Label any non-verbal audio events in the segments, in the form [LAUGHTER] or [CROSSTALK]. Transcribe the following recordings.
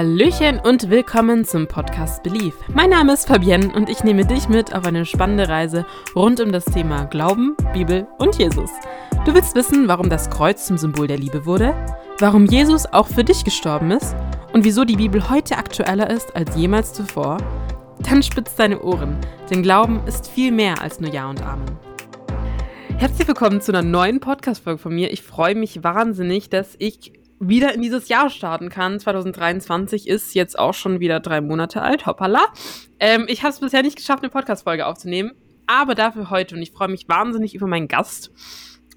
Hallöchen und willkommen zum Podcast Belief. Mein Name ist Fabienne und ich nehme dich mit auf eine spannende Reise rund um das Thema Glauben, Bibel und Jesus. Du willst wissen, warum das Kreuz zum Symbol der Liebe wurde, warum Jesus auch für dich gestorben ist und wieso die Bibel heute aktueller ist als jemals zuvor? Dann spitz deine Ohren, denn Glauben ist viel mehr als nur Ja und Amen. Herzlich willkommen zu einer neuen Podcast-Folge von mir. Ich freue mich wahnsinnig, dass ich wieder in dieses Jahr starten kann. 2023 ist jetzt auch schon wieder drei Monate alt. Hoppala. Ähm, ich habe es bisher nicht geschafft, eine Podcast-Folge aufzunehmen, aber dafür heute und ich freue mich wahnsinnig über meinen Gast.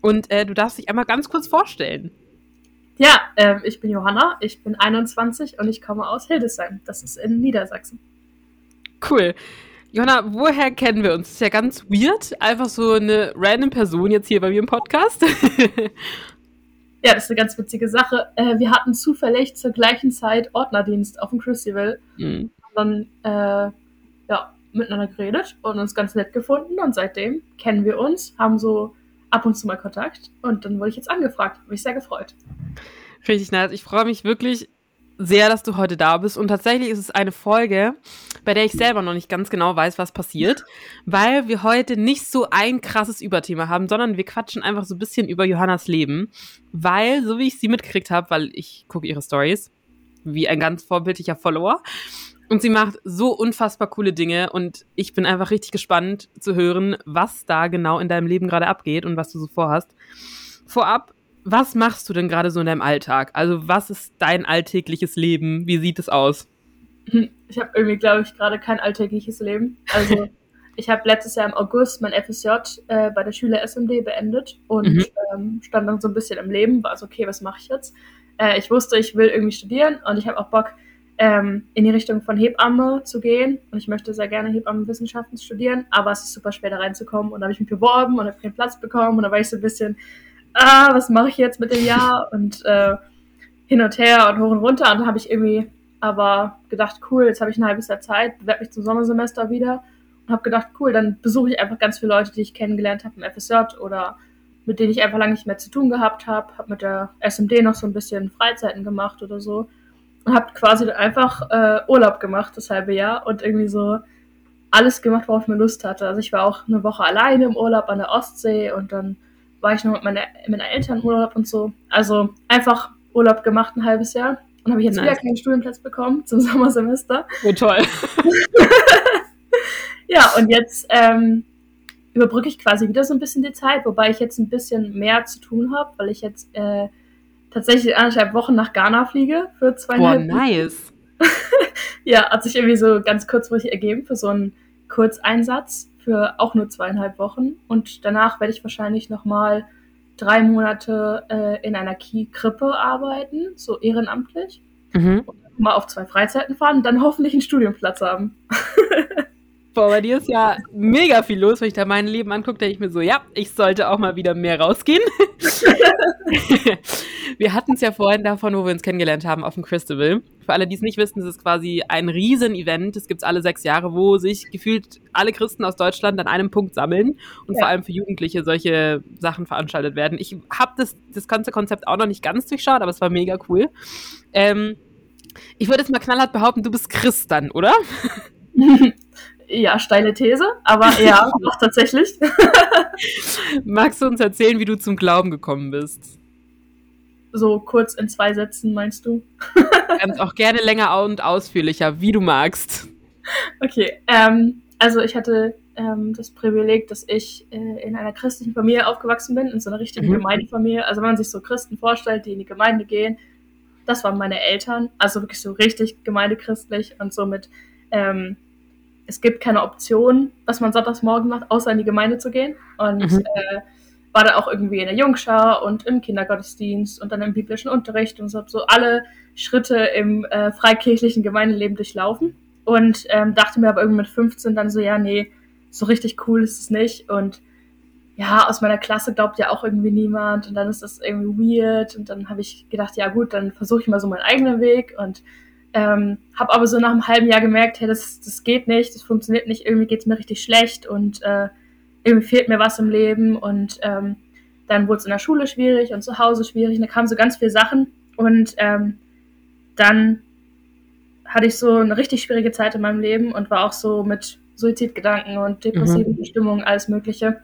Und äh, du darfst dich einmal ganz kurz vorstellen. Ja, äh, ich bin Johanna, ich bin 21 und ich komme aus Hildesheim. Das ist in Niedersachsen. Cool. Johanna, woher kennen wir uns? Das ist ja ganz weird. Einfach so eine random Person jetzt hier bei mir im Podcast. [LAUGHS] Ja, das ist eine ganz witzige Sache. Äh, wir hatten zufällig zur gleichen Zeit Ordnerdienst auf dem Crucible. Mhm. Und dann, äh, ja, miteinander geredet und uns ganz nett gefunden. Und seitdem kennen wir uns, haben so ab und zu mal Kontakt. Und dann wurde ich jetzt angefragt. Habe mich sehr gefreut. Richtig nice. Ich freue mich wirklich sehr, dass du heute da bist. Und tatsächlich ist es eine Folge, bei der ich selber noch nicht ganz genau weiß, was passiert, weil wir heute nicht so ein krasses Überthema haben, sondern wir quatschen einfach so ein bisschen über Johannas Leben, weil, so wie ich sie mitgekriegt habe, weil ich gucke ihre Stories, wie ein ganz vorbildlicher Follower. Und sie macht so unfassbar coole Dinge und ich bin einfach richtig gespannt zu hören, was da genau in deinem Leben gerade abgeht und was du so vorhast. Vorab was machst du denn gerade so in deinem Alltag? Also, was ist dein alltägliches Leben? Wie sieht es aus? Ich habe irgendwie, glaube ich, gerade kein alltägliches Leben. Also, [LAUGHS] ich habe letztes Jahr im August mein FSJ äh, bei der Schüler SMD beendet und mhm. ähm, stand dann so ein bisschen im Leben, war so, okay, was mache ich jetzt? Äh, ich wusste, ich will irgendwie studieren und ich habe auch Bock, ähm, in die Richtung von Hebamme zu gehen. Und ich möchte sehr gerne Hebammenwissenschaften studieren, aber es ist super schwer da reinzukommen. Und da habe ich mich beworben und habe keinen Platz bekommen. Und da war ich so ein bisschen, ah, was mache ich jetzt mit dem Jahr? Und äh, hin und her und hoch und runter. Und dann habe ich irgendwie aber gedacht, cool, jetzt habe ich ein halbes Jahr Zeit, bewerbe mich zum Sommersemester wieder und habe gedacht, cool, dann besuche ich einfach ganz viele Leute, die ich kennengelernt habe im FSJ oder mit denen ich einfach lange nicht mehr zu tun gehabt habe. Habe mit der SMD noch so ein bisschen Freizeiten gemacht oder so. Und habe quasi einfach äh, Urlaub gemacht das halbe Jahr und irgendwie so alles gemacht, worauf ich mir Lust hatte. Also ich war auch eine Woche alleine im Urlaub an der Ostsee und dann war ich noch mit, meiner, mit meinen Eltern Urlaub und so. Also einfach Urlaub gemacht ein halbes Jahr. Und habe ich jetzt nice. wieder keinen Studienplatz bekommen zum [LAUGHS] Sommersemester. Oh, toll. [LAUGHS] ja, und jetzt ähm, überbrücke ich quasi wieder so ein bisschen die Zeit, wobei ich jetzt ein bisschen mehr zu tun habe, weil ich jetzt äh, tatsächlich anderthalb Wochen nach Ghana fliege für zweieinhalb Boah, nice. [LAUGHS] ja, hat sich irgendwie so ganz kurzfristig ergeben für so einen Kurzeinsatz für auch nur zweieinhalb Wochen. Und danach werde ich wahrscheinlich nochmal drei Monate äh, in einer Krippe arbeiten, so ehrenamtlich. Mhm. Und mal auf zwei Freizeiten fahren und dann hoffentlich einen Studienplatz haben. [LAUGHS] Boah, bei dir ist ja mega viel los, wenn ich da mein Leben angucke, denke ich mir so, ja, ich sollte auch mal wieder mehr rausgehen. [LAUGHS] wir hatten es ja vorhin davon, wo wir uns kennengelernt haben, auf dem Christabel. Für alle, die es nicht wissen, ist es quasi ein Riesen-Event. Es gibt alle sechs Jahre, wo sich gefühlt alle Christen aus Deutschland an einem Punkt sammeln und ja. vor allem für Jugendliche solche Sachen veranstaltet werden. Ich habe das, das ganze Konzept auch noch nicht ganz durchschaut, aber es war mega cool. Ähm, ich würde jetzt mal knallhart behaupten, du bist Christ dann, oder? [LAUGHS] Ja, steile These, aber ja, [LAUGHS] doch tatsächlich. [LAUGHS] Magst du uns erzählen, wie du zum Glauben gekommen bist? So kurz in zwei Sätzen, meinst du? Ganz [LAUGHS] auch gerne länger und ausführlicher, wie du magst. Okay, ähm, also ich hatte ähm, das Privileg, dass ich äh, in einer christlichen Familie aufgewachsen bin, in so einer richtigen mhm. Gemeindefamilie. Also wenn man sich so Christen vorstellt, die in die Gemeinde gehen, das waren meine Eltern, also wirklich so richtig gemeindechristlich und somit ähm, es gibt keine Option, was man sonntags morgen macht, außer in die Gemeinde zu gehen. Und mhm. äh, war dann auch irgendwie in der Jungschar und im Kindergottesdienst und dann im biblischen Unterricht und so so alle Schritte im äh, freikirchlichen Gemeindeleben durchlaufen. Und ähm, dachte mir aber irgendwie mit 15 dann so, ja, nee, so richtig cool ist es nicht. Und ja, aus meiner Klasse glaubt ja auch irgendwie niemand und dann ist das irgendwie weird. Und dann habe ich gedacht, ja gut, dann versuche ich mal so meinen eigenen Weg und ähm, habe aber so nach einem halben Jahr gemerkt, hey, das, das geht nicht, das funktioniert nicht, irgendwie geht es mir richtig schlecht und äh, irgendwie fehlt mir was im Leben und ähm, dann wurde es in der Schule schwierig und zu Hause schwierig und da kamen so ganz viele Sachen und ähm, dann hatte ich so eine richtig schwierige Zeit in meinem Leben und war auch so mit Suizidgedanken und depressiven mhm. Stimmungen, alles Mögliche.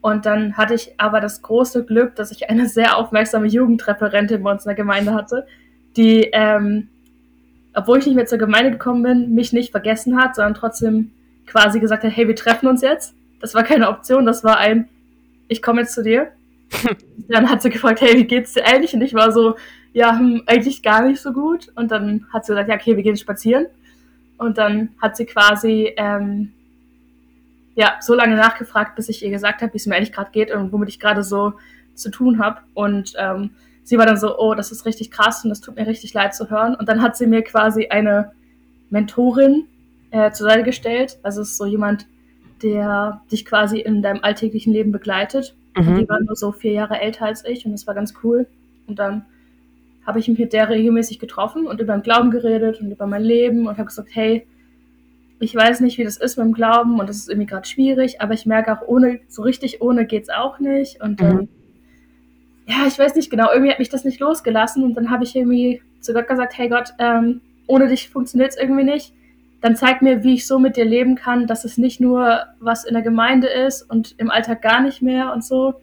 Und dann hatte ich aber das große Glück, dass ich eine sehr aufmerksame Jugendreferentin bei uns in der Gemeinde hatte, die, ähm, obwohl ich nicht mehr zur Gemeinde gekommen bin, mich nicht vergessen hat, sondern trotzdem quasi gesagt hat, hey, wir treffen uns jetzt. Das war keine Option, das war ein, ich komme jetzt zu dir. [LAUGHS] dann hat sie gefragt, hey, wie geht's dir eigentlich? Und ich war so, ja, hm, eigentlich gar nicht so gut. Und dann hat sie gesagt, ja, okay, wir gehen spazieren. Und dann hat sie quasi ähm, ja, so lange nachgefragt, bis ich ihr gesagt habe, wie es mir eigentlich gerade geht und womit ich gerade so zu tun habe. Und ähm, sie war dann so, oh, das ist richtig krass und das tut mir richtig leid zu hören. Und dann hat sie mir quasi eine Mentorin äh, zur Seite gestellt. Also es ist so jemand, der dich quasi in deinem alltäglichen Leben begleitet. Mhm. die war nur so vier Jahre älter als ich und das war ganz cool. Und dann habe ich mich mit der regelmäßig getroffen und über den Glauben geredet und über mein Leben und habe gesagt, hey, ich weiß nicht, wie das ist mit dem Glauben und das ist irgendwie gerade schwierig, aber ich merke auch, ohne, so richtig ohne geht's auch nicht. Und ähm, mhm. Ja, ich weiß nicht genau, irgendwie hat mich das nicht losgelassen und dann habe ich irgendwie zu Gott gesagt, hey Gott, ähm, ohne dich funktioniert es irgendwie nicht. Dann zeig mir, wie ich so mit dir leben kann, dass es nicht nur was in der Gemeinde ist und im Alltag gar nicht mehr und so.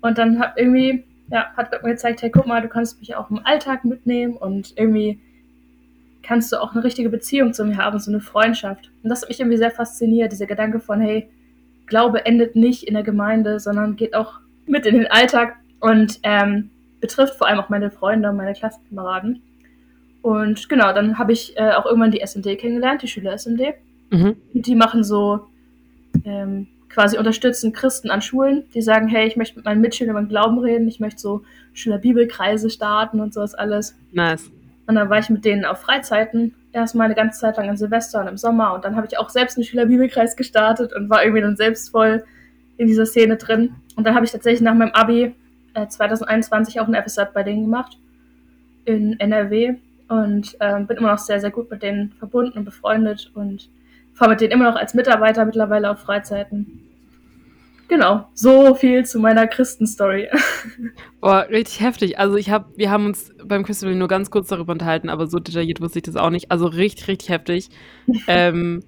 Und dann hat irgendwie, ja, hat Gott mir gezeigt, hey, guck mal, du kannst mich auch im Alltag mitnehmen und irgendwie kannst du auch eine richtige Beziehung zu mir haben, so eine Freundschaft. Und das hat mich irgendwie sehr fasziniert, dieser Gedanke von, hey, Glaube endet nicht in der Gemeinde, sondern geht auch mit in den Alltag und ähm, betrifft vor allem auch meine Freunde und meine Klassenkameraden. Und genau, dann habe ich äh, auch irgendwann die SMD kennengelernt, die Schüler-SMD. Mhm. Die machen so ähm, quasi unterstützen Christen an Schulen, die sagen, hey, ich möchte mit meinen Mitschülern über den Glauben reden, ich möchte so Schüler-Bibelkreise starten und sowas alles. Nice. Und dann war ich mit denen auf Freizeiten, erstmal eine ganze Zeit lang im Silvester und im Sommer. Und dann habe ich auch selbst einen Schülerbibelkreis gestartet und war irgendwie dann selbst voll in dieser Szene drin. Und dann habe ich tatsächlich nach meinem Abi äh, 2021 auch ein FSJ bei denen gemacht in NRW und äh, bin immer noch sehr, sehr gut mit denen verbunden und befreundet und fahre mit denen immer noch als Mitarbeiter mittlerweile auf Freizeiten. Genau, so viel zu meiner Christenstory. [LAUGHS] Boah, richtig heftig. Also ich habe, wir haben uns beim Festival nur ganz kurz darüber unterhalten, aber so detailliert wusste ich das auch nicht. Also richtig, richtig heftig. [LAUGHS] ähm,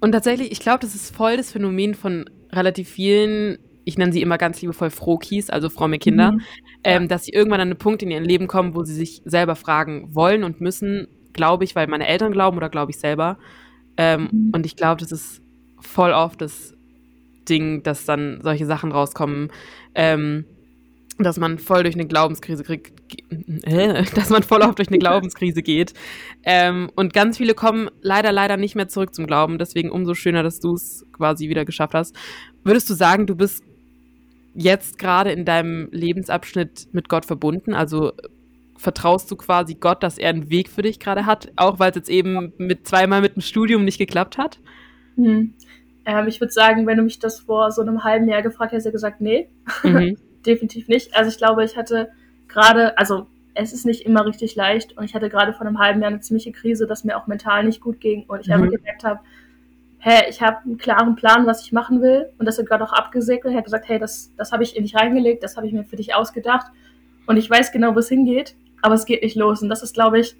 und tatsächlich, ich glaube, das ist voll das Phänomen von relativ vielen, ich nenne sie immer ganz liebevoll Frohkies, also fromme Kinder, mhm. ähm, dass sie irgendwann an einen Punkt in ihrem Leben kommen, wo sie sich selber fragen wollen und müssen, glaube ich, weil meine Eltern glauben oder glaube ich selber. Ähm, mhm. Und ich glaube, das ist voll oft das Ding, dass dann solche Sachen rauskommen, ähm, dass man voll durch eine Glaubenskrise kriegt, äh, [LAUGHS] dass man voll oft durch eine Glaubenskrise geht. Ähm, und ganz viele kommen leider, leider nicht mehr zurück zum Glauben. Deswegen umso schöner, dass du es quasi wieder geschafft hast. Würdest du sagen, du bist jetzt gerade in deinem Lebensabschnitt mit Gott verbunden? Also vertraust du quasi Gott, dass er einen Weg für dich gerade hat, auch weil es jetzt eben mit zweimal mit dem Studium nicht geklappt hat? Hm. Ähm, ich würde sagen, wenn du mich das vor so einem halben Jahr gefragt hättest, hätte ich gesagt, nee, mhm. [LAUGHS] definitiv nicht. Also ich glaube, ich hatte gerade, also es ist nicht immer richtig leicht und ich hatte gerade vor einem halben Jahr eine ziemliche Krise, dass mir auch mental nicht gut ging und ich mhm. einfach gemerkt habe, hey, ich habe einen klaren Plan, was ich machen will und das hat gerade auch abgesegnet. Er hat gesagt, hey, das, das habe ich in dich reingelegt, das habe ich mir für dich ausgedacht und ich weiß genau, wo es hingeht, aber es geht nicht los und das ist, glaube ich,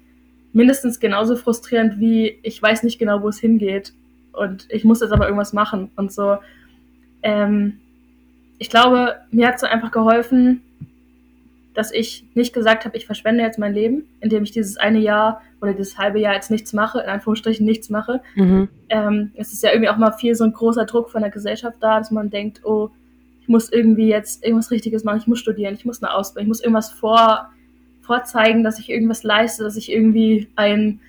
mindestens genauso frustrierend wie ich weiß nicht genau, wo es hingeht und ich muss jetzt aber irgendwas machen und so. Ähm, ich glaube, mir hat so einfach geholfen, dass ich nicht gesagt habe, ich verschwende jetzt mein Leben, indem ich dieses eine Jahr oder dieses halbe Jahr jetzt nichts mache, in Anführungsstrichen nichts mache. Mhm. Ähm, es ist ja irgendwie auch mal viel so ein großer Druck von der Gesellschaft da, dass man denkt, oh, ich muss irgendwie jetzt irgendwas Richtiges machen, ich muss studieren, ich muss eine Ausbildung, ich muss irgendwas vor, vorzeigen, dass ich irgendwas leiste, dass ich irgendwie ein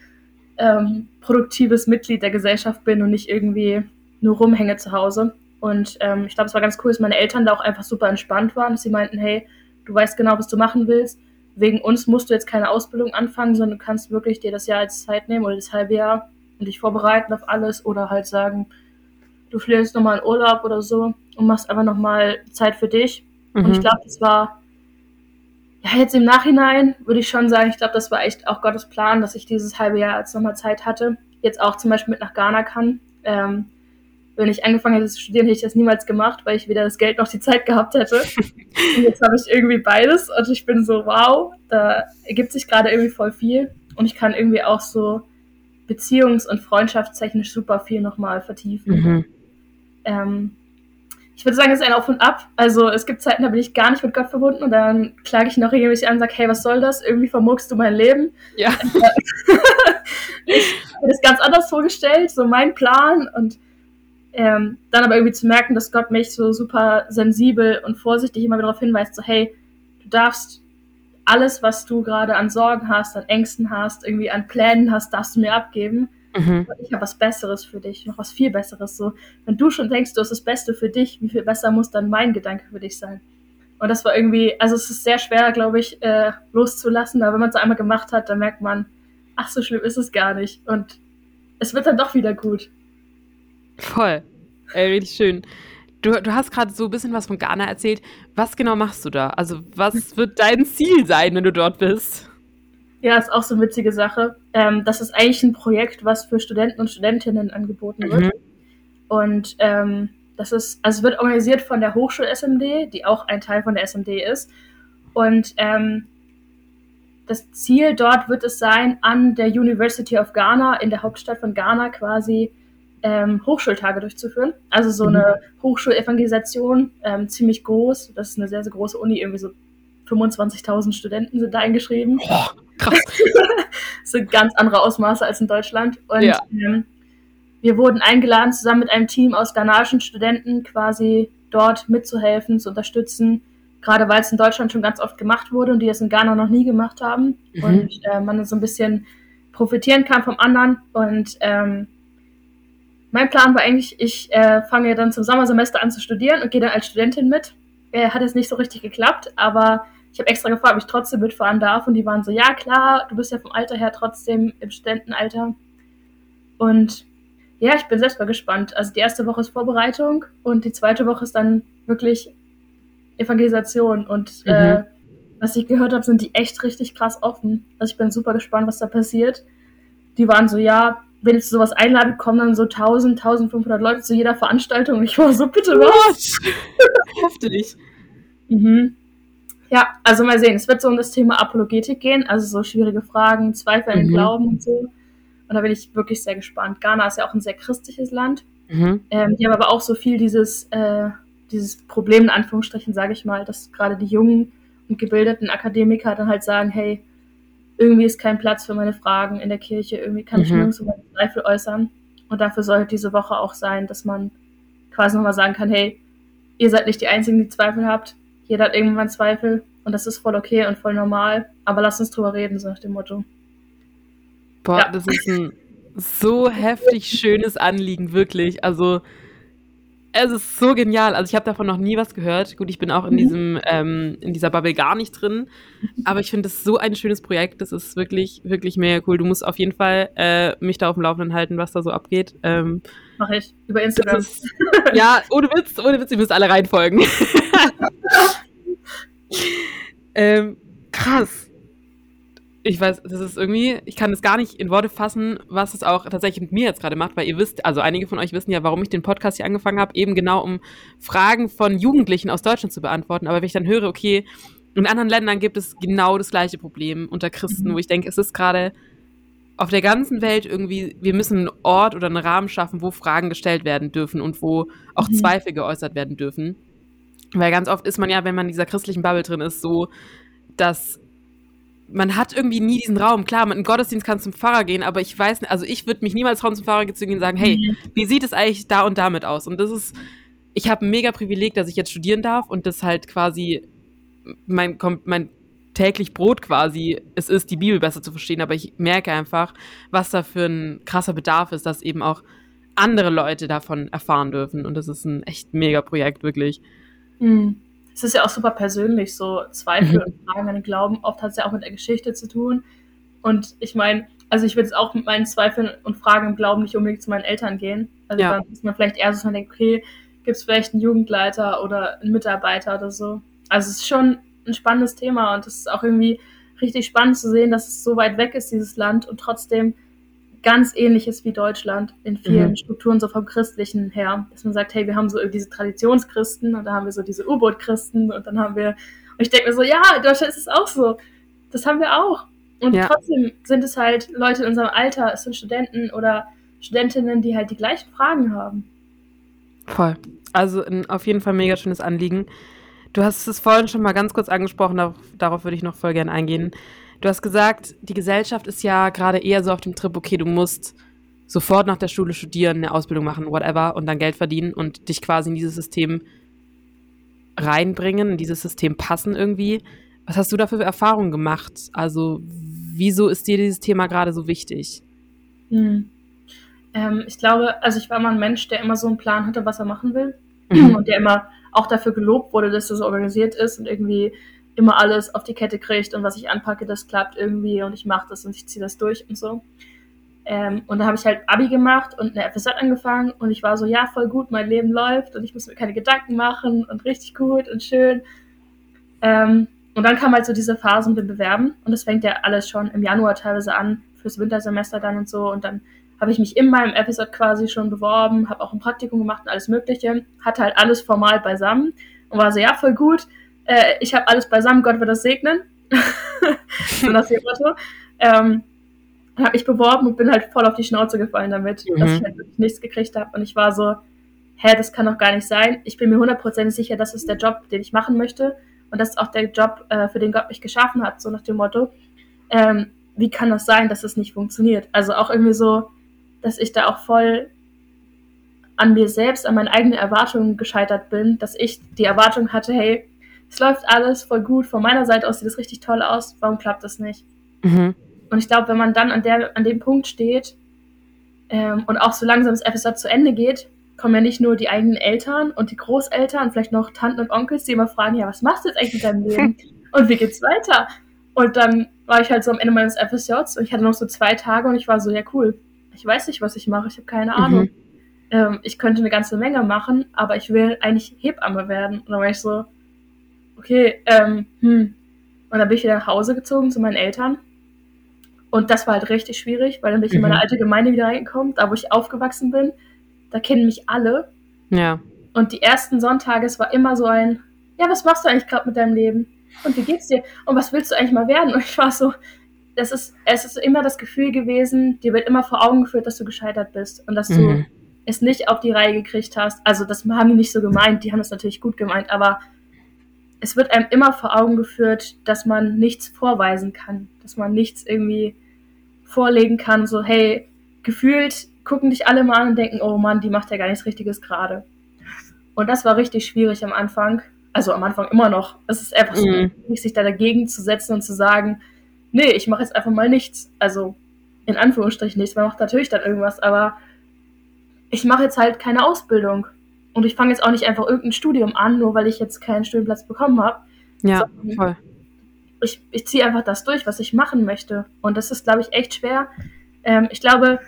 ähm, produktives Mitglied der Gesellschaft bin und nicht irgendwie nur rumhänge zu Hause. Und ähm, ich glaube, es war ganz cool, dass meine Eltern da auch einfach super entspannt waren, dass sie meinten, hey, du weißt genau, was du machen willst. Wegen uns musst du jetzt keine Ausbildung anfangen, sondern du kannst wirklich dir das Jahr als Zeit nehmen oder das halbe Jahr und dich vorbereiten auf alles oder halt sagen, du fliegst nochmal in Urlaub oder so und machst einfach nochmal Zeit für dich. Mhm. Und ich glaube, das war ja, jetzt im Nachhinein würde ich schon sagen, ich glaube, das war echt auch Gottes Plan, dass ich dieses halbe Jahr jetzt nochmal Zeit hatte. Jetzt auch zum Beispiel mit nach Ghana kann. Ähm, wenn ich angefangen hätte zu studieren, hätte ich das niemals gemacht, weil ich weder das Geld noch die Zeit gehabt hätte. [LAUGHS] und jetzt habe ich irgendwie beides und ich bin so, wow, da ergibt sich gerade irgendwie voll viel. Und ich kann irgendwie auch so beziehungs- und freundschaftstechnisch super viel nochmal vertiefen. Mhm. Ähm, ich würde sagen, es ist ein Auf und Ab. Also es gibt Zeiten, da bin ich gar nicht mit Gott verbunden und dann klage ich noch regelmäßig an und sage, hey, was soll das? Irgendwie vermurkst du mein Leben. Ja. [LAUGHS] ich habe das ganz anders vorgestellt, so mein Plan und ähm, dann aber irgendwie zu merken, dass Gott mich so super sensibel und vorsichtig immer wieder darauf hinweist, so hey, du darfst alles, was du gerade an Sorgen hast, an Ängsten hast, irgendwie an Plänen hast, darfst du mir abgeben. Mhm. Ich habe was Besseres für dich, noch was viel Besseres. So, wenn du schon denkst, du hast das Beste für dich, wie viel besser muss dann mein Gedanke für dich sein? Und das war irgendwie, also es ist sehr schwer, glaube ich, äh, loszulassen, aber wenn man es einmal gemacht hat, dann merkt man, ach, so schlimm ist es gar nicht. Und es wird dann doch wieder gut. Voll. Ey, richtig schön. Du, du hast gerade so ein bisschen was von Ghana erzählt. Was genau machst du da? Also, was wird dein Ziel sein, wenn du dort bist? Ja, ist auch so eine witzige Sache. Ähm, das ist eigentlich ein Projekt, was für Studenten und Studentinnen angeboten wird. Mhm. Und ähm, das ist, also es wird organisiert von der Hochschul SMD, die auch ein Teil von der SMD ist. Und ähm, das Ziel dort wird es sein, an der University of Ghana, in der Hauptstadt von Ghana quasi, ähm, Hochschultage durchzuführen. Also so mhm. eine Hochschulevangelisation, ähm, ziemlich groß. Das ist eine sehr, sehr große Uni, irgendwie so 25.000 Studenten sind da eingeschrieben. Oh, krass. das [LAUGHS] sind ganz andere Ausmaße als in Deutschland. Und ja. ähm, wir wurden eingeladen, zusammen mit einem Team aus ghanaischen Studenten quasi dort mitzuhelfen, zu unterstützen. Gerade weil es in Deutschland schon ganz oft gemacht wurde und die es in Ghana noch nie gemacht haben. Mhm. Und äh, man so ein bisschen profitieren kann vom anderen. Und ähm, mein Plan war eigentlich, ich äh, fange dann zum Sommersemester an zu studieren und gehe dann als Studentin mit. Äh, hat jetzt nicht so richtig geklappt, aber ich habe extra gefragt, ob ich trotzdem mitfahren darf und die waren so, ja klar, du bist ja vom Alter her trotzdem im Studentenalter. Und ja, ich bin selbst mal gespannt. Also die erste Woche ist Vorbereitung und die zweite Woche ist dann wirklich Evangelisation. Und mhm. äh, was ich gehört habe, sind die echt richtig krass offen. Also ich bin super gespannt, was da passiert. Die waren so, ja, wenn ich sowas einlade, kommen dann so 1000, 1500 Leute zu jeder Veranstaltung. Und ich war so, bitte was? [LAUGHS] Heftig. mhm. Ja, also mal sehen. Es wird so um das Thema Apologetik gehen, also so schwierige Fragen, Zweifel mhm. Glauben und so. Und da bin ich wirklich sehr gespannt. Ghana ist ja auch ein sehr christliches Land. Mhm. Ähm, die haben aber auch so viel dieses, äh, dieses Problem, in Anführungsstrichen, sage ich mal, dass gerade die jungen und gebildeten Akademiker dann halt sagen, hey, irgendwie ist kein Platz für meine Fragen in der Kirche, irgendwie kann mhm. ich nirgendwo meine Zweifel äußern. Und dafür soll diese Woche auch sein, dass man quasi nochmal sagen kann, hey, ihr seid nicht die Einzigen, die Zweifel habt. Jeder hat irgendwann Zweifel und das ist voll okay und voll normal. Aber lasst uns drüber reden, so nach dem Motto. Boah, ja. das ist ein so heftig schönes Anliegen, wirklich. Also es ist so genial. Also ich habe davon noch nie was gehört. Gut, ich bin auch in mhm. diesem ähm, in dieser Bubble gar nicht drin, aber ich finde das so ein schönes Projekt. Das ist wirklich wirklich mega cool. Du musst auf jeden Fall äh, mich da auf dem Laufenden halten, was da so abgeht. Ähm, Mach ich über Instagram. Ist, ja, ohne Witz, ohne Witz, ihr müsst alle reinfolgen. [LAUGHS] [LAUGHS] ähm, krass ich weiß, das ist irgendwie, ich kann es gar nicht in Worte fassen, was es auch tatsächlich mit mir jetzt gerade macht, weil ihr wisst, also einige von euch wissen ja, warum ich den Podcast hier angefangen habe, eben genau um Fragen von Jugendlichen aus Deutschland zu beantworten. Aber wenn ich dann höre, okay, in anderen Ländern gibt es genau das gleiche Problem unter Christen, mhm. wo ich denke, es ist gerade auf der ganzen Welt irgendwie, wir müssen einen Ort oder einen Rahmen schaffen, wo Fragen gestellt werden dürfen und wo auch mhm. Zweifel geäußert werden dürfen. Weil ganz oft ist man ja, wenn man in dieser christlichen Bubble drin ist, so, dass man hat irgendwie nie diesen Raum. Klar, mit einem Gottesdienst kannst du zum Pfarrer gehen, aber ich weiß nicht, also ich würde mich niemals trauen, zum Pfarrer zu gehen und sagen, hey, mhm. wie sieht es eigentlich da und damit aus? Und das ist, ich habe ein mega Privileg, dass ich jetzt studieren darf und das halt quasi mein, mein täglich Brot quasi es ist, die Bibel besser zu verstehen. Aber ich merke einfach, was da für ein krasser Bedarf ist, dass eben auch andere Leute davon erfahren dürfen. Und das ist ein echt mega Projekt, wirklich. Mhm es ist ja auch super persönlich, so Zweifel mhm. und Fragen an den Glauben. Oft hat es ja auch mit der Geschichte zu tun. Und ich meine, also ich würde jetzt auch mit meinen Zweifeln und Fragen im Glauben nicht unbedingt zu meinen Eltern gehen. Also ja. dann ist man vielleicht eher so, dass man denkt, okay, gibt es vielleicht einen Jugendleiter oder einen Mitarbeiter oder so. Also es ist schon ein spannendes Thema und es ist auch irgendwie richtig spannend zu sehen, dass es so weit weg ist, dieses Land, und trotzdem ganz ähnliches wie Deutschland in vielen mhm. Strukturen, so vom Christlichen her. Dass man sagt, hey, wir haben so diese Traditionschristen und da haben wir so diese U-Boot-Christen und dann haben wir, und ich denke mir so, ja, in Deutschland ist es auch so. Das haben wir auch. Und Ja. trotzdem sind es halt Leute in unserem Alter, es sind Studenten oder Studentinnen, die halt die gleichen Fragen haben. Voll. Also ein auf jeden Fall mega schönes Anliegen. Du hast es vorhin schon mal ganz kurz angesprochen, darauf, darauf würde ich noch voll gern eingehen. Du hast gesagt, die Gesellschaft ist ja gerade eher so auf dem Trip, okay, du musst sofort nach der Schule studieren, eine Ausbildung machen, whatever, und dann Geld verdienen und dich quasi in dieses System reinbringen, in dieses System passen irgendwie. Was hast du da für Erfahrungen gemacht? Also, wieso ist dir dieses Thema gerade so wichtig? Hm. Ähm, ich glaube, also ich war immer ein Mensch, der immer so einen Plan hatte, was er machen will. Mhm. Und der immer auch dafür gelobt wurde, dass er so organisiert ist und irgendwie immer alles auf die Kette kriegt und was ich anpacke, das klappt irgendwie und ich mache das und ich ziehe das durch und so. Ähm, und da habe ich halt Abi gemacht und eine FSJ angefangen und ich war so, ja, voll gut, mein Leben läuft und ich muss mir keine Gedanken machen und richtig gut und schön. Ähm, und dann kam halt so diese Phase mit dem Bewerben und das fängt ja alles schon im Januar teilweise an, fürs Wintersemester dann und so und dann habe ich mich in meinem FSJ quasi schon beworben, habe auch ein Praktikum gemacht und alles Mögliche, hatte halt alles formal beisammen und war so, ja, voll gut, äh, ich habe alles beisammen, Gott wird das segnen. [LAUGHS] so nach dem Motto. Ähm, habe ich beworben und bin halt voll auf die Schnauze gefallen damit, Mhm. dass ich halt wirklich nichts gekriegt habe. Und ich war so, hä, das kann doch gar nicht sein. Ich bin mir hundertprozentig sicher, das ist der Job, den ich machen möchte. Und das ist auch der Job, äh, für den Gott mich geschaffen hat, so nach dem Motto. Ähm, wie kann das sein, dass es nicht funktioniert? Also auch irgendwie so, dass ich da auch voll an mir selbst, an meinen eigenen Erwartungen gescheitert bin, dass ich die Erwartung hatte, hey, es läuft alles voll gut, von meiner Seite aus sieht es richtig toll aus, warum klappt das nicht? Mhm. Und ich glaube, wenn man dann an, der, an dem Punkt steht ähm, und auch so langsam das FSJ zu Ende geht, kommen ja nicht nur die eigenen Eltern und die Großeltern, vielleicht noch Tanten und Onkels, die immer fragen, ja, was machst du jetzt eigentlich mit deinem Leben? [LAUGHS] Und wie geht's weiter? Und dann war ich halt so am Ende meines FSJs und ich hatte noch so zwei Tage und ich war so, ja cool, ich weiß nicht, was ich mache, ich habe keine Ahnung. Mhm. Ähm, ich könnte eine ganze Menge machen, aber ich will eigentlich Hebamme werden. Und dann war ich so, okay, ähm, hm. Und dann bin ich wieder nach Hause gezogen zu meinen Eltern. Und das war halt richtig schwierig, weil dann bin ich in Mhm. meine alte Gemeinde wieder reingekommen, da wo ich aufgewachsen bin. Da kennen mich alle. Ja. Und die ersten Sonntage, es war immer so ein, ja, was machst du eigentlich gerade mit deinem Leben? Und wie geht's dir? Und was willst du eigentlich mal werden? [LAUGHS] Und ich war so, das ist, es ist immer das Gefühl gewesen, dir wird immer vor Augen geführt, dass du gescheitert bist und dass du Mhm. es nicht auf die Reihe gekriegt hast. Also das haben die nicht so gemeint, die haben es natürlich gut gemeint, aber es wird einem immer vor Augen geführt, dass man nichts vorweisen kann, dass man nichts irgendwie vorlegen kann, so hey, gefühlt gucken dich alle mal an und denken, oh Mann, die macht ja gar nichts Richtiges gerade. Und das war richtig schwierig am Anfang. Also am Anfang immer noch. Es ist einfach so Mhm. schwierig, sich da dagegen zu setzen und zu sagen, nee, ich mache jetzt einfach mal nichts. Also in Anführungsstrichen nichts. Man macht natürlich dann irgendwas, aber ich mache jetzt halt keine Ausbildung. Und ich fange jetzt auch nicht einfach irgendein Studium an, nur weil ich jetzt keinen Studienplatz bekommen habe. Ja, So. voll. Ich, ich ziehe einfach das durch, was ich machen möchte. Und das ist, glaube ich, echt schwer. Ähm, ich glaube,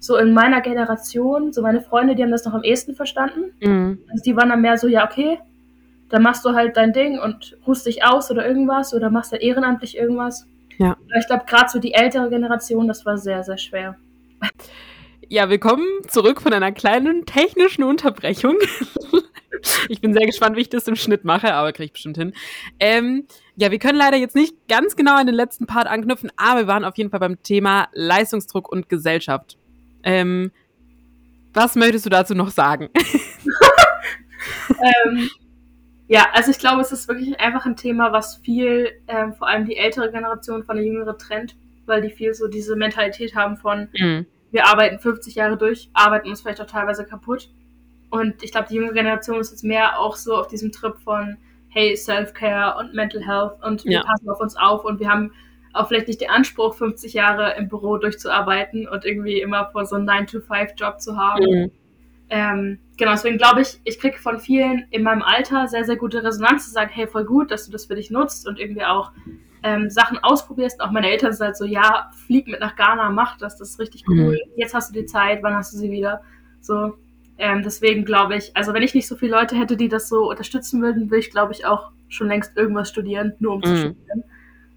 so in meiner Generation, so meine Freunde, die haben das noch am ehesten verstanden. Mhm. Also die waren dann mehr so, ja, okay, dann machst du halt dein Ding und ruhst dich aus oder irgendwas oder machst halt ehrenamtlich irgendwas. Ja. Aber ich glaube, gerade so die ältere Generation, das war sehr, sehr schwer. Ja, willkommen zurück von einer kleinen technischen Unterbrechung. ich bin sehr gespannt, wie ich das im Schnitt mache, aber kriege ich bestimmt hin. Ähm, ja, wir können leider jetzt nicht ganz genau an den letzten Part anknüpfen, aber wir waren auf jeden Fall beim Thema Leistungsdruck und Gesellschaft. Ähm, was möchtest du dazu noch sagen? [LAUGHS] ähm, ja, also ich glaube, es ist wirklich einfach ein Thema, was viel, ähm, vor allem die ältere Generation von der jüngeren trennt, weil die viel so diese Mentalität haben von, Mhm. Wir arbeiten 50 Jahre durch, arbeiten uns vielleicht auch teilweise kaputt. Und ich glaube, die junge Generation ist jetzt mehr auch so auf diesem Trip von, hey, Self-Care und Mental Health und wir Ja. passen auf uns auf und wir haben auch vielleicht nicht den Anspruch, 50 Jahre im Büro durchzuarbeiten und irgendwie immer vor so einem 9-to-5-Job zu haben. Mhm. Ähm, genau, deswegen glaube ich, ich kriege von vielen in meinem Alter sehr, sehr gute Resonanz zu sagen, hey, voll gut, dass du das für dich nutzt und irgendwie auch ähm, Sachen ausprobierst. Auch meine Eltern sind halt so, ja, flieg mit nach Ghana, mach das, das ist richtig cool. Jetzt hast du die Zeit, wann hast du sie wieder? So, ähm, deswegen glaube ich, also wenn ich nicht so viele Leute hätte, die das so unterstützen würden, würde ich, glaube ich, auch schon längst irgendwas studieren, nur um zu Mhm. studieren.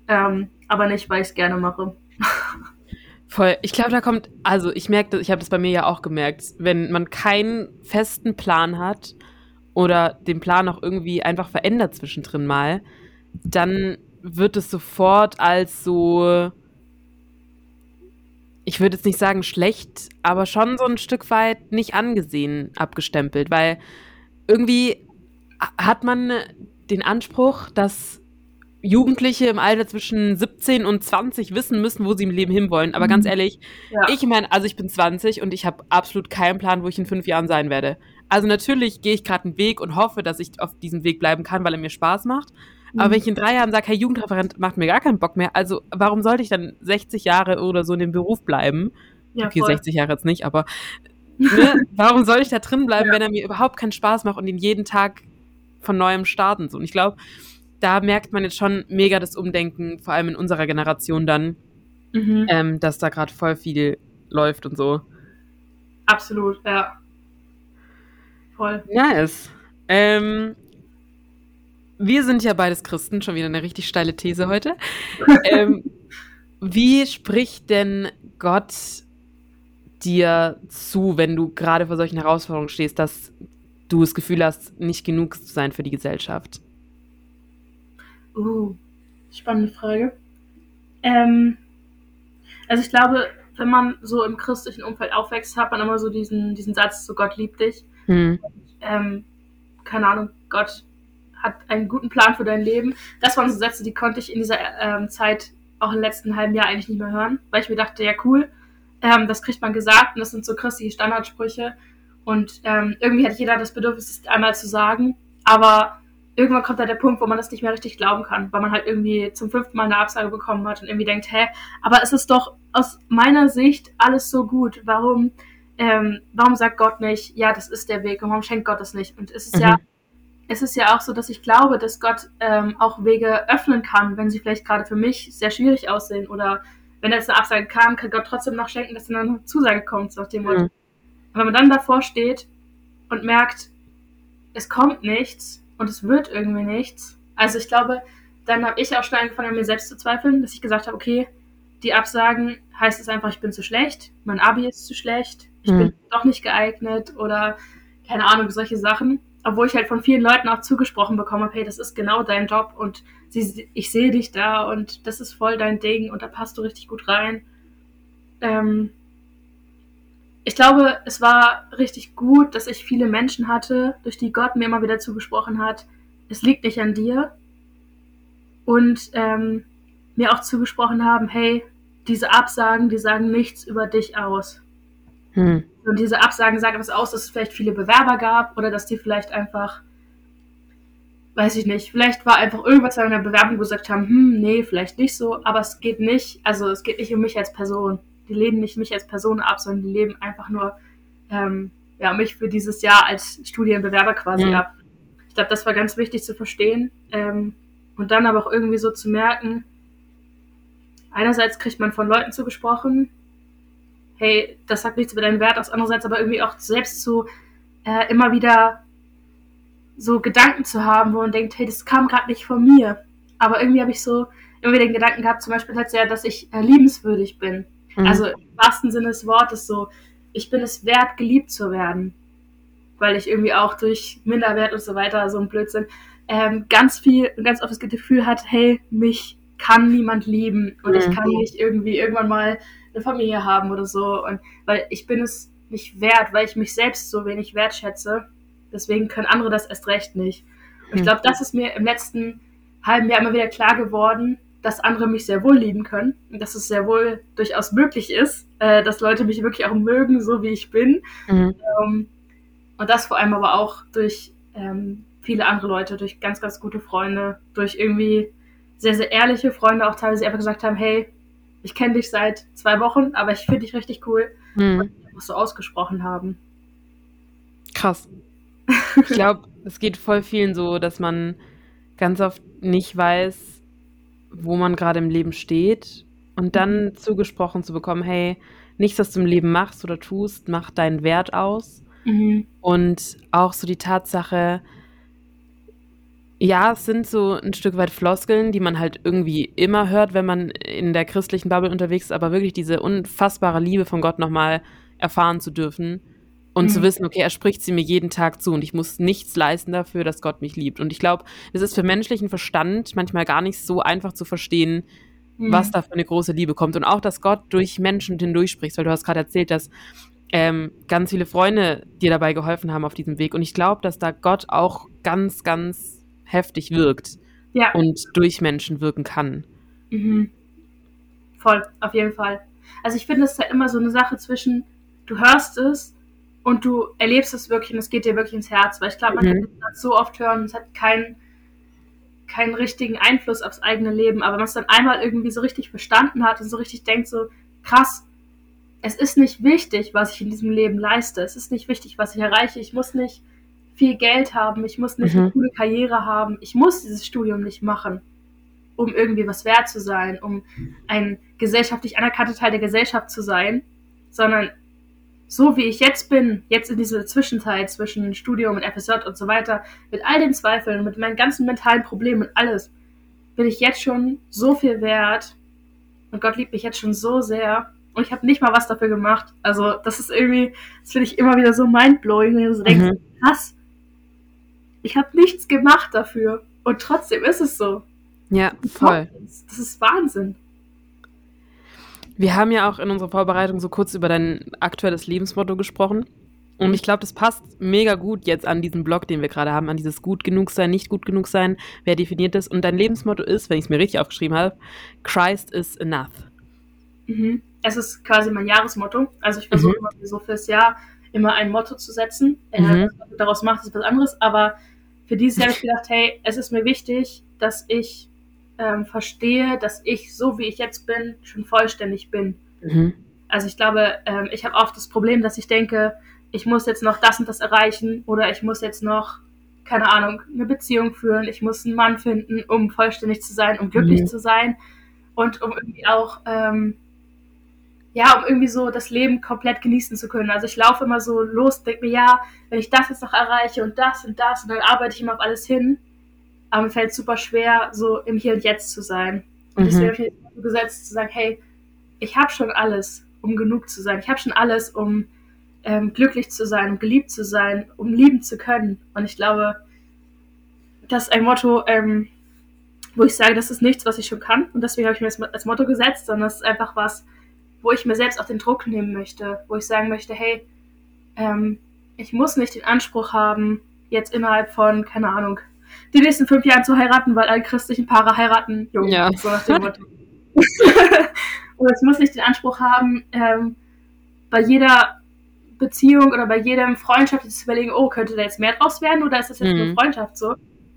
Ähm, aber nicht, weil ich es gerne mache. [LAUGHS] Voll. Ich glaube, da kommt, also ich merke, ich habe das bei mir ja auch gemerkt, wenn man keinen festen Plan hat oder den Plan auch irgendwie einfach verändert zwischendrin mal, dann wird es sofort als so ich würde jetzt nicht sagen schlecht, aber schon so ein Stück weit nicht angesehen abgestempelt, weil irgendwie hat man den Anspruch, dass Jugendliche im Alter zwischen 17 und 20 wissen müssen, wo sie im Leben hinwollen. Aber mhm. ganz ehrlich, ja. ich meine, also ich bin 20 und ich habe absolut keinen Plan, wo ich in fünf Jahren sein werde. Also natürlich gehe ich gerade einen Weg und hoffe, dass ich auf diesem Weg bleiben kann, weil er mir Spaß macht. Mhm. Aber wenn ich in drei Jahren sage, hey, Jugendreferent macht mir gar keinen Bock mehr, also warum sollte ich dann 60 Jahre oder so in dem Beruf bleiben? Ja, okay, voll. 60 Jahre jetzt nicht, aber [LAUGHS] ne, warum soll ich da drin bleiben, ja. wenn er mir überhaupt keinen Spaß macht und ihn jeden Tag von neuem starten? So. Und ich glaube, da merkt man jetzt schon mega das Umdenken, vor allem in unserer Generation dann, mhm. ähm, dass da gerade voll viel läuft und so. Absolut, ja. Voll. Nice. Ähm, wir sind ja beides Christen, schon wieder eine richtig steile These heute. [LAUGHS] ähm, wie spricht denn Gott dir zu, wenn du gerade vor solchen Herausforderungen stehst, dass du das Gefühl hast, nicht genug zu sein für die Gesellschaft? Uh, spannende Frage. Ähm, also ich glaube, wenn man so im christlichen Umfeld aufwächst, hat man immer so diesen, diesen Satz, so Gott liebt dich. Hm. Ähm, keine Ahnung, Gott hat einen guten Plan für dein Leben. Das waren so Sätze, die konnte ich in dieser ähm, Zeit auch im letzten halben Jahr eigentlich nicht mehr hören, weil ich mir dachte, ja cool, ähm, das kriegt man gesagt und das sind so christliche Standardsprüche und ähm, irgendwie hat jeder das Bedürfnis, es einmal zu sagen, aber irgendwann kommt da der Punkt, wo man das nicht mehr richtig glauben kann, weil man halt irgendwie zum fünften Mal eine Absage bekommen hat und irgendwie denkt, hä, aber es ist doch aus meiner Sicht alles so gut. Warum, ähm, warum sagt Gott nicht, ja, das ist der Weg und warum schenkt Gott das nicht? Und es ist mhm. ja, es ist ja auch so, dass ich glaube, dass Gott ähm, auch Wege öffnen kann, wenn sie vielleicht gerade für mich sehr schwierig aussehen oder wenn jetzt eine Absage kam, kann Gott trotzdem noch schenken, dass dann eine Zusage kommt, nach dem Motto. Mhm. wenn man dann davor steht und merkt, es kommt nichts, und es wird irgendwie nichts. Also ich glaube, dann habe ich auch schon angefangen, an mir selbst zu zweifeln, dass ich gesagt habe, okay, die Absagen heißt es einfach, ich bin zu schlecht, mein Abi ist zu schlecht, ich mhm. bin doch nicht geeignet oder keine Ahnung, solche Sachen. Obwohl ich halt von vielen Leuten auch zugesprochen bekommen habe, hey, das ist genau dein Job und sie, ich sehe dich da und das ist voll dein Ding und da passt du richtig gut rein. Ähm, ich glaube, es war richtig gut, dass ich viele Menschen hatte, durch die Gott mir immer wieder zugesprochen hat, es liegt nicht an dir. Und ähm, mir auch zugesprochen haben, hey, diese Absagen, die sagen nichts über dich aus. Hm. Und diese Absagen sagen etwas aus, dass es vielleicht viele Bewerber gab oder dass die vielleicht einfach, weiß ich nicht, vielleicht war einfach irgendwas in der Bewerbung, gesagt haben, hm, nee, vielleicht nicht so, aber es geht nicht, also es geht nicht um mich als Person die lehnen nicht mich als Person ab, sondern die leben einfach nur ähm, ja, mich für dieses Jahr als Studienbewerber quasi mhm. ab. Ich glaube, das war ganz wichtig zu verstehen ähm, und dann aber auch irgendwie so zu merken, einerseits kriegt man von Leuten zugesprochen, hey, das sagt nichts über deinen Wert aus, andererseits aber irgendwie auch selbst so äh, immer wieder so Gedanken zu haben, wo man denkt, hey, das kam gerade nicht von mir. Aber irgendwie habe ich so immer wieder den Gedanken gehabt, zum Beispiel letztes Jahr, dass ich äh, liebenswürdig bin. Mhm. Also im wahrsten Sinne des Wortes so, ich bin es wert, geliebt zu werden. Weil ich irgendwie auch durch Minderwert und so weiter, so ein Blödsinn, ähm, ganz viel, ganz oft das Gefühl hat, hey, mich kann niemand lieben und mhm. ich kann nicht irgendwie irgendwann mal eine Familie haben oder so. Und weil ich bin es nicht wert, weil ich mich selbst so wenig wertschätze. Deswegen können andere das erst recht nicht. Und ich mhm. glaube, das ist mir im letzten halben Jahr immer wieder klar geworden, dass andere mich sehr wohl lieben können und dass es sehr wohl durchaus möglich ist, äh, dass Leute mich wirklich auch mögen, so wie ich bin. Mhm. Ähm, und das vor allem aber auch durch ähm, viele andere Leute, durch ganz, ganz gute Freunde, durch irgendwie sehr, sehr ehrliche Freunde auch teilweise einfach gesagt haben, hey, ich kenne dich seit zwei Wochen, aber ich finde dich richtig cool. Mhm. Was so ausgesprochen haben. Krass. Ich glaube, [LAUGHS] es geht voll vielen so, dass man ganz oft nicht weiß, wo man gerade im Leben steht und dann mhm. zugesprochen zu bekommen, hey, nichts, was du im Leben machst oder tust, macht deinen Wert aus. Mhm. Und auch so die Tatsache, ja, es sind so ein Stück weit Floskeln, die man halt irgendwie immer hört, wenn man in der christlichen Bubble unterwegs ist, aber wirklich diese unfassbare Liebe von Gott nochmal erfahren zu dürfen und mhm. zu wissen, okay, er spricht sie mir jeden Tag zu und ich muss nichts leisten dafür, dass Gott mich liebt. Und ich glaube, es ist für menschlichen Verstand manchmal gar nicht so einfach zu verstehen, mhm. was da für eine große Liebe kommt. Und auch, dass Gott durch Menschen hindurch spricht, weil du hast gerade erzählt, dass ähm, ganz viele Freunde dir dabei geholfen haben auf diesem Weg. Und ich glaube, dass da Gott auch ganz, ganz heftig wirkt ja. und durch Menschen wirken kann. Mhm. Voll, auf jeden Fall. Also ich finde, es ist halt immer so eine Sache zwischen, du hörst es und du erlebst es wirklich und es geht dir wirklich ins Herz. Weil ich glaube, man mhm. kann das so oft hören, es hat keinen keinen richtigen Einfluss aufs eigene Leben. Aber wenn man es dann einmal irgendwie so richtig verstanden hat und so richtig denkt, so krass, es ist nicht wichtig, was ich in diesem Leben leiste. Es ist nicht wichtig, was ich erreiche. Ich muss nicht viel Geld haben. Ich muss nicht mhm. eine coole Karriere haben. Ich muss dieses Studium nicht machen, um irgendwie was wert zu sein, um ein gesellschaftlich anerkannter Teil der Gesellschaft zu sein, sondern so wie ich jetzt bin, jetzt in dieser Zwischenzeit zwischen Studium und FSJ und so weiter, mit all den Zweifeln, mit meinen ganzen mentalen Problemen und alles, bin ich jetzt schon so viel wert und Gott liebt mich jetzt schon so sehr und ich habe nicht mal was dafür gemacht. Also das ist irgendwie, das finde ich immer wieder so mindblowing, wenn du so denkst, mhm. was? Ich habe nichts gemacht dafür und trotzdem ist es so. Ja, voll. Das ist Wahnsinn. Wir haben ja auch in unserer Vorbereitung so kurz über dein aktuelles Lebensmotto gesprochen. Und ich glaube, das passt mega gut jetzt an diesen Blog, den wir gerade haben, an dieses gut genug sein, nicht gut genug sein. Wer definiert das? Und dein Lebensmotto ist, wenn ich es mir richtig aufgeschrieben habe, Christ is enough. Mhm. Es ist quasi mein Jahresmotto. Also ich versuche mhm. immer so fürs Jahr immer ein Motto zu setzen. Mhm. Äh, was daraus macht, ist was anderes. Aber für dieses Jahr habe ich gedacht, hey, es ist mir wichtig, dass ich ähm, verstehe, dass ich, so wie ich jetzt bin, schon vollständig bin. Mhm. Also ich glaube, ähm, ich habe oft das Problem, dass ich denke, ich muss jetzt noch das und das erreichen oder ich muss jetzt noch, keine Ahnung, eine Beziehung führen, ich muss einen Mann finden, um vollständig zu sein, um glücklich mhm. zu sein und um irgendwie auch, ähm, ja, um irgendwie so das Leben komplett genießen zu können. Also ich laufe immer so los, denke mir, ja, wenn ich das jetzt noch erreiche und das und das und dann arbeite ich immer auf alles hin aber mir fällt es super schwer, so im Hier und Jetzt zu sein. Und mhm. deswegen habe ich mir gesetzt, zu sagen, hey, ich habe schon alles, um genug zu sein. Ich habe schon alles, um ähm, glücklich zu sein, um geliebt zu sein, um lieben zu können. Und ich glaube, das ist ein Motto, ähm, wo ich sage, das ist nichts, was ich schon kann. Und deswegen habe ich mir das als Motto gesetzt, sondern das ist einfach was, wo ich mir selbst auch den Druck nehmen möchte, wo ich sagen möchte, hey, ähm, ich muss nicht den Anspruch haben, jetzt innerhalb von, keine Ahnung, die nächsten fünf Jahre zu heiraten, weil alle christlichen Paare heiraten Jungen. Ja. So nach dem Motto. [LAUGHS] Und es muss nicht den Anspruch haben, ähm, bei jeder Beziehung oder bei jedem Freundschaft zu überlegen, oh, könnte da jetzt mehr draus werden oder ist das jetzt mhm. nur Freundschaft so?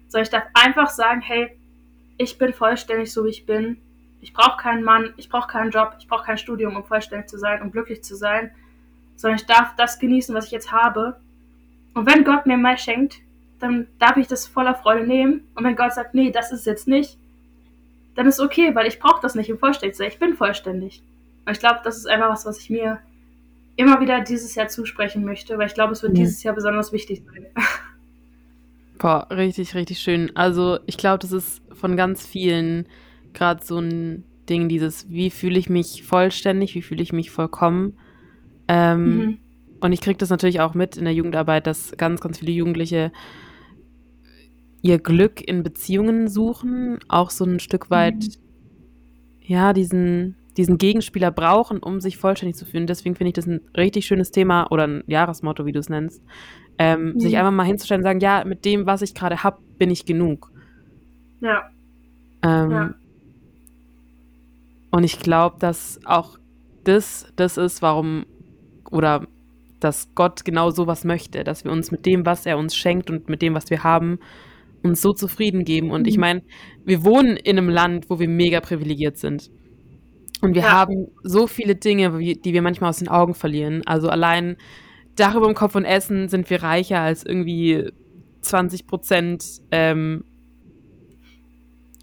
Sondern ich darf einfach sagen, hey, ich bin vollständig so, wie ich bin. Ich brauche keinen Mann, ich brauche keinen Job, ich brauche kein Studium, um vollständig zu sein, um glücklich zu sein. Sondern ich darf das genießen, was ich jetzt habe. Und wenn Gott mir mehr schenkt, dann darf ich das voller Freude nehmen. Und wenn Gott sagt, nee, das ist jetzt nicht, dann ist okay, weil ich brauche das nicht im vollständig sein. Ich bin vollständig. Und ich glaube, das ist einfach was, was ich mir immer wieder dieses Jahr zusprechen möchte, weil ich glaube, es wird mhm. dieses Jahr besonders wichtig sein. Boah, richtig, richtig schön. Also ich glaube, das ist von ganz vielen gerade so ein Ding, dieses, wie fühle ich mich vollständig, wie fühle ich mich vollkommen. Ähm, mhm. Und ich kriege das natürlich auch mit in der Jugendarbeit, dass ganz, ganz viele Jugendliche ihr Glück in Beziehungen suchen, auch so ein Stück weit, mhm. ja, diesen, diesen Gegenspieler brauchen, um sich vollständig zu fühlen. Deswegen finde ich das ein richtig schönes Thema oder ein Jahresmotto, wie du es nennst. Ähm, mhm. Sich einfach mal hinzustellen und sagen, ja, mit dem, was ich gerade habe, bin ich genug. Ja. Ähm, ja. Und ich glaube, dass auch das das ist, warum oder dass Gott genau sowas möchte, dass wir uns mit dem, was er uns schenkt und mit dem, was wir haben, uns so zufrieden geben. Und mhm. ich meine, wir wohnen in einem Land, wo wir mega privilegiert sind. Und wir ja. haben so viele Dinge, die wir manchmal aus den Augen verlieren. Also allein Dach über dem Kopf und Essen sind wir reicher als irgendwie 20 Prozent ähm,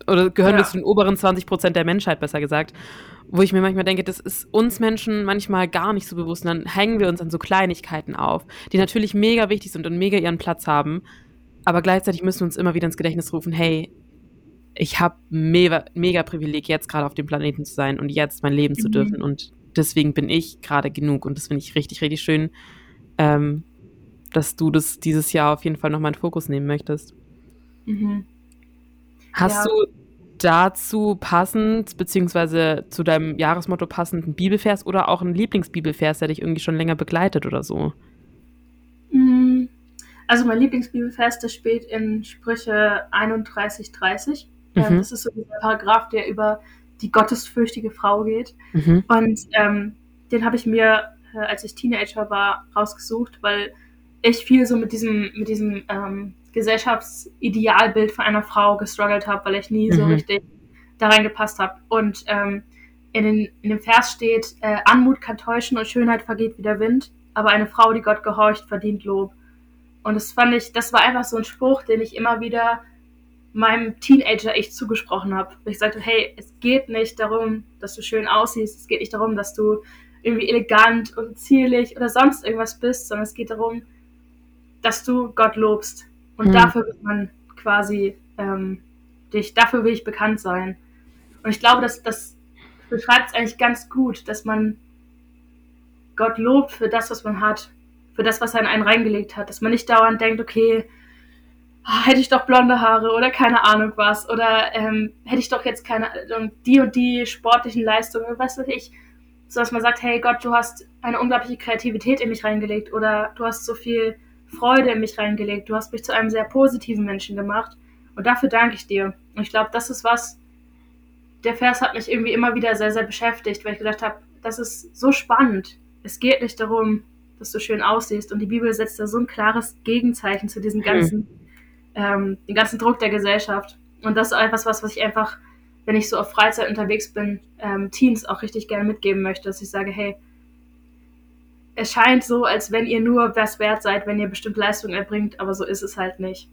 oder gehören ja. wir zu den oberen 20 Prozent der Menschheit, besser gesagt. Wo ich mir manchmal denke, das ist uns Menschen manchmal gar nicht so bewusst. Und dann hängen wir uns an so Kleinigkeiten auf, die natürlich mega wichtig sind und mega ihren Platz haben. Aber gleichzeitig müssen wir uns immer wieder ins Gedächtnis rufen, hey, ich habe mega, mega Privileg, jetzt gerade auf dem Planeten zu sein und jetzt mein Leben mhm. zu dürfen. Und deswegen bin ich gerade genug. Und das finde ich richtig, richtig schön, ähm, dass du das dieses Jahr auf jeden Fall nochmal in Fokus nehmen möchtest. Mhm. Hast ja. du dazu passend, beziehungsweise zu deinem Jahresmotto passenden Bibelvers oder auch ein Lieblingsbibelvers, der dich irgendwie schon länger begleitet oder so? Mm, also mein Lieblingsbibelvers, das steht in Sprüche 31, 30. Ähm, mhm. das ist so dieser Paragraph, der über die gottesfürchtige Frau geht. Mhm. Und ähm, den habe ich mir, äh, als ich Teenager war, rausgesucht, weil ich viel so mit diesem, mit diesem ähm, Gesellschaftsidealbild von einer Frau gestruggelt habe, weil ich nie mhm. so richtig da reingepasst habe. Und ähm, in, den, in dem Vers steht, äh, Anmut kann täuschen und Schönheit vergeht wie der Wind, aber eine Frau, die Gott gehorcht, verdient Lob. Und das fand ich, das war einfach so ein Spruch, den ich immer wieder meinem Teenager ich zugesprochen habe. Ich sagte, hey, es geht nicht darum, dass du schön aussiehst, es geht nicht darum, dass du irgendwie elegant und zierlich oder sonst irgendwas bist, sondern es geht darum, dass du Gott lobst. Und mhm. dafür wird man quasi ähm, dich, dafür will ich bekannt sein. Und ich glaube, dass das beschreibt es eigentlich ganz gut, dass man Gott lobt für das, was man hat, für das, was er in einen reingelegt hat, dass man nicht dauernd denkt, okay, oh, hätte ich doch blonde Haare oder keine Ahnung was oder ähm, hätte ich doch jetzt keine die und die sportlichen Leistungen, was weiß ich, so dass man sagt, hey Gott, du hast eine unglaubliche Kreativität in mich reingelegt oder du hast so viel Freude in mich reingelegt, du hast mich zu einem sehr positiven Menschen gemacht und dafür danke ich dir. Und ich glaube, das ist was, der Vers hat mich irgendwie immer wieder sehr, sehr beschäftigt, weil ich gedacht habe, das ist so spannend. Es geht nicht darum, dass du schön aussiehst und die Bibel setzt da so ein klares Gegenzeichen zu diesem hm. ganzen mhm ähm, den ganzen Druck der Gesellschaft. Und das ist etwas, was, was ich einfach, wenn ich so auf Freizeit unterwegs bin, ähm, Teens auch richtig gerne mitgeben möchte, dass ich sage, hey, es scheint so, als wenn ihr nur was wert seid, wenn ihr bestimmte Leistungen erbringt, aber so ist es halt nicht.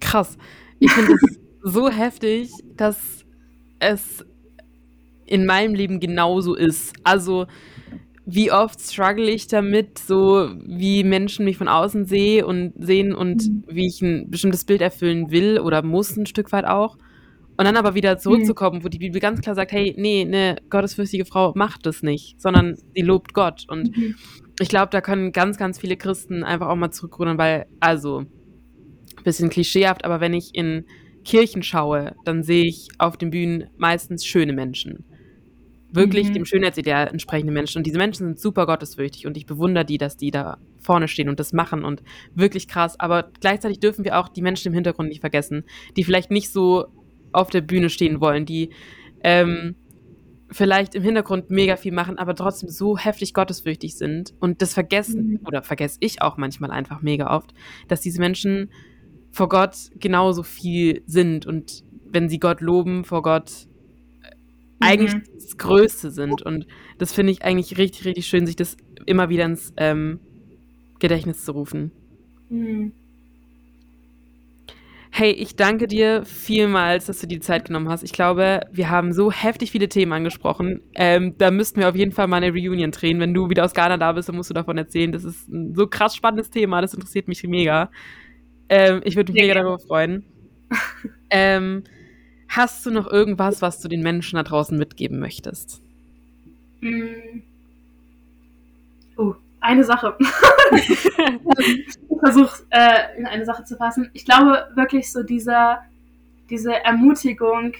Krass. Ich finde es [LAUGHS] so heftig, dass es in meinem Leben genauso ist. Also wie oft struggle ich damit, so wie Menschen mich von außen sehe und sehen und mhm. wie ich ein bestimmtes Bild erfüllen will oder muss ein Stück weit auch. Und dann aber wieder zurückzukommen, mhm. wo die Bibel ganz klar sagt, hey, nee, eine gottesfürchtige Frau macht das nicht, sondern sie lobt Gott. Und mhm. ich glaube, da können ganz, ganz viele Christen einfach auch mal zurückrudern, weil, also, bisschen klischeehaft, aber wenn ich in Kirchen schaue, dann sehe ich auf den Bühnen meistens schöne Menschen wirklich mhm. dem Schönheitsideal entsprechende Menschen. Und diese Menschen sind super gottesfürchtig und ich bewundere die, dass die da vorne stehen und das machen und wirklich krass. Aber gleichzeitig dürfen wir auch die Menschen im Hintergrund nicht vergessen, die vielleicht nicht so auf der Bühne stehen wollen, die ähm, vielleicht im Hintergrund mega viel machen, aber trotzdem so heftig gottesfürchtig sind. Und das vergessen, mhm. oder vergesse ich auch manchmal einfach mega oft, dass diese Menschen vor Gott genauso viel sind und wenn sie Gott loben, vor Gott eigentlich mhm. das Größte sind. Und das finde ich eigentlich richtig, richtig schön, sich das immer wieder ins ähm, Gedächtnis zu rufen. Mhm. Hey, ich danke dir vielmals, dass du die Zeit genommen hast. Ich glaube, wir haben so heftig viele Themen angesprochen. Ähm, da müssten wir auf jeden Fall mal eine Reunion drehen. Wenn du wieder aus Ghana da bist, dann musst du davon erzählen. Das ist ein so krass spannendes Thema. Das interessiert mich mega. Ähm, ich würde mich mega darüber freuen. [LAUGHS] ähm, Hast du noch irgendwas, was du den Menschen da draußen mitgeben möchtest? Mm. Oh, eine Sache. [LAUGHS] ich versuche, äh, in eine Sache zu fassen. Ich glaube wirklich so dieser, diese Ermutigung,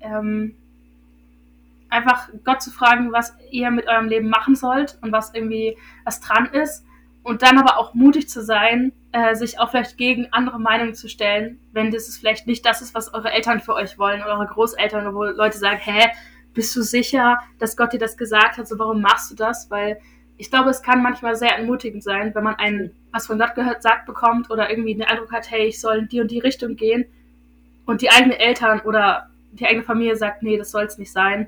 ähm, einfach Gott zu fragen, was ihr mit eurem Leben machen sollt und was irgendwie was dran ist und dann aber auch mutig zu sein, äh, sich auch vielleicht gegen andere Meinungen zu stellen, wenn das ist vielleicht nicht das ist, was eure Eltern für euch wollen oder eure Großeltern, wo Leute sagen, hä, bist du sicher, dass Gott dir das gesagt hat, so warum machst du das? Weil ich glaube, es kann manchmal sehr entmutigend sein, wenn man ein was von Gott gehört sagt bekommt oder irgendwie den Eindruck hat, hey, ich soll in die und die Richtung gehen und die eigenen Eltern oder die eigene Familie sagt, nee, das soll es nicht sein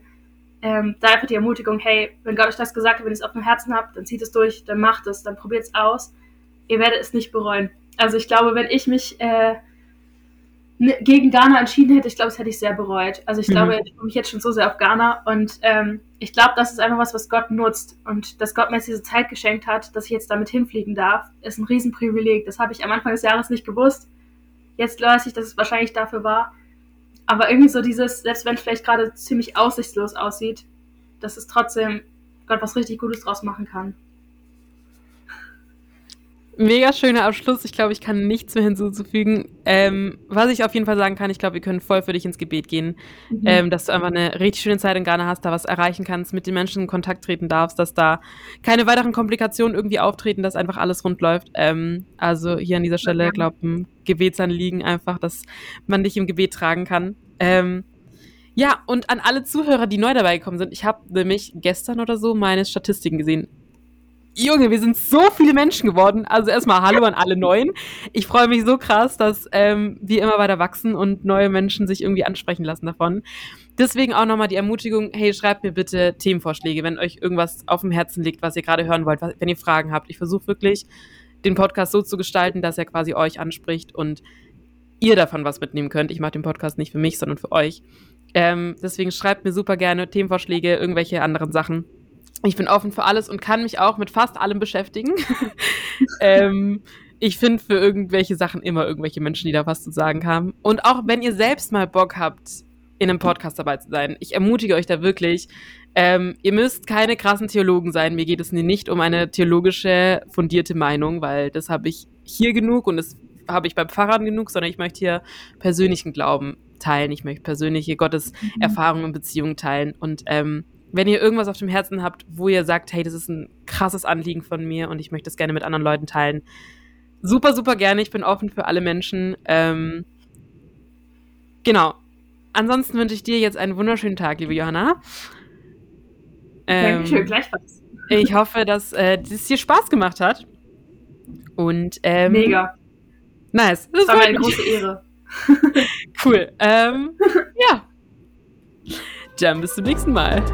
ähm, da einfach die Ermutigung, hey, wenn Gott euch das gesagt hat, wenn ihr es auf dem Herzen habt, dann zieht es durch, dann macht es, dann probiert es aus. Ihr werdet es nicht bereuen. Also ich glaube, wenn ich mich äh, gegen Ghana entschieden hätte, ich glaube, das hätte ich sehr bereut. Also ich mhm. glaube, ich freue mich jetzt schon so sehr auf Ghana und ähm, ich glaube, das ist einfach was, was Gott nutzt und dass Gott mir jetzt diese Zeit geschenkt hat, dass ich jetzt damit hinfliegen darf, ist ein Riesenprivileg. Das habe ich am Anfang des Jahres nicht gewusst. Jetzt weiß ich, dass es wahrscheinlich dafür war. Aber irgendwie so dieses, selbst wenn es vielleicht gerade ziemlich aussichtslos aussieht, dass es trotzdem Gott was richtig Gutes draus machen kann. Mega schöner Abschluss. Ich glaube, ich kann nichts mehr hinzuzufügen. Ähm, was ich auf jeden Fall sagen kann, ich glaube, wir können voll für dich ins Gebet gehen. Mhm. Ähm, dass du einfach eine richtig schöne Zeit in Ghana hast, da was erreichen kannst, mit den Menschen in Kontakt treten darfst, dass da keine weiteren Komplikationen irgendwie auftreten, dass einfach alles rund läuft. Ähm, also hier an dieser Stelle, glaube ich, ein Gebetsanliegen einfach, dass man dich im Gebet tragen kann. Ähm, ja, und an alle Zuhörer, die neu dabei gekommen sind, ich habe nämlich gestern oder so meine Statistiken gesehen. Junge, wir sind so viele Menschen geworden. Also erstmal Hallo an alle Neuen. Ich freue mich so krass, dass ähm, wir immer weiter wachsen und neue Menschen sich irgendwie ansprechen lassen davon. Deswegen auch nochmal die Ermutigung, hey, schreibt mir bitte Themenvorschläge, wenn euch irgendwas auf dem Herzen liegt, was ihr gerade hören wollt, was, wenn ihr Fragen habt. Ich versuche wirklich, den Podcast so zu gestalten, dass er quasi euch anspricht und ihr davon was mitnehmen könnt. Ich mache den Podcast nicht für mich, sondern für euch. Ähm, deswegen schreibt mir super gerne Themenvorschläge, irgendwelche anderen Sachen ich bin offen für alles und kann mich auch mit fast allem beschäftigen. [LAUGHS] ähm, ich finde für irgendwelche Sachen immer irgendwelche Menschen, die da was zu sagen haben. Und auch wenn ihr selbst mal Bock habt, in einem Podcast dabei zu sein, ich ermutige euch da wirklich. Ähm, ihr müsst keine krassen Theologen sein. Mir geht es nicht um eine theologische fundierte Meinung, weil das habe ich hier genug und das habe ich beim Pfarrern genug, sondern ich möchte hier persönlichen Glauben teilen. Ich möchte persönliche Gotteserfahrungen und Beziehungen teilen. Und ähm, wenn ihr irgendwas auf dem Herzen habt, wo ihr sagt, hey, das ist ein krasses Anliegen von mir und ich möchte das gerne mit anderen Leuten teilen, super, super gerne. Ich bin offen für alle Menschen. Ähm, genau. Ansonsten wünsche ich dir jetzt einen wunderschönen Tag, liebe Johanna. Ähm, Dankeschön, gleichfalls. Ich hoffe, dass äh, es dir Spaß gemacht hat. Und ähm, mega. Nice. Das, das war mir eine große Ehre. [LAUGHS] cool. Ähm, ja. Dann bis zum nächsten Mal.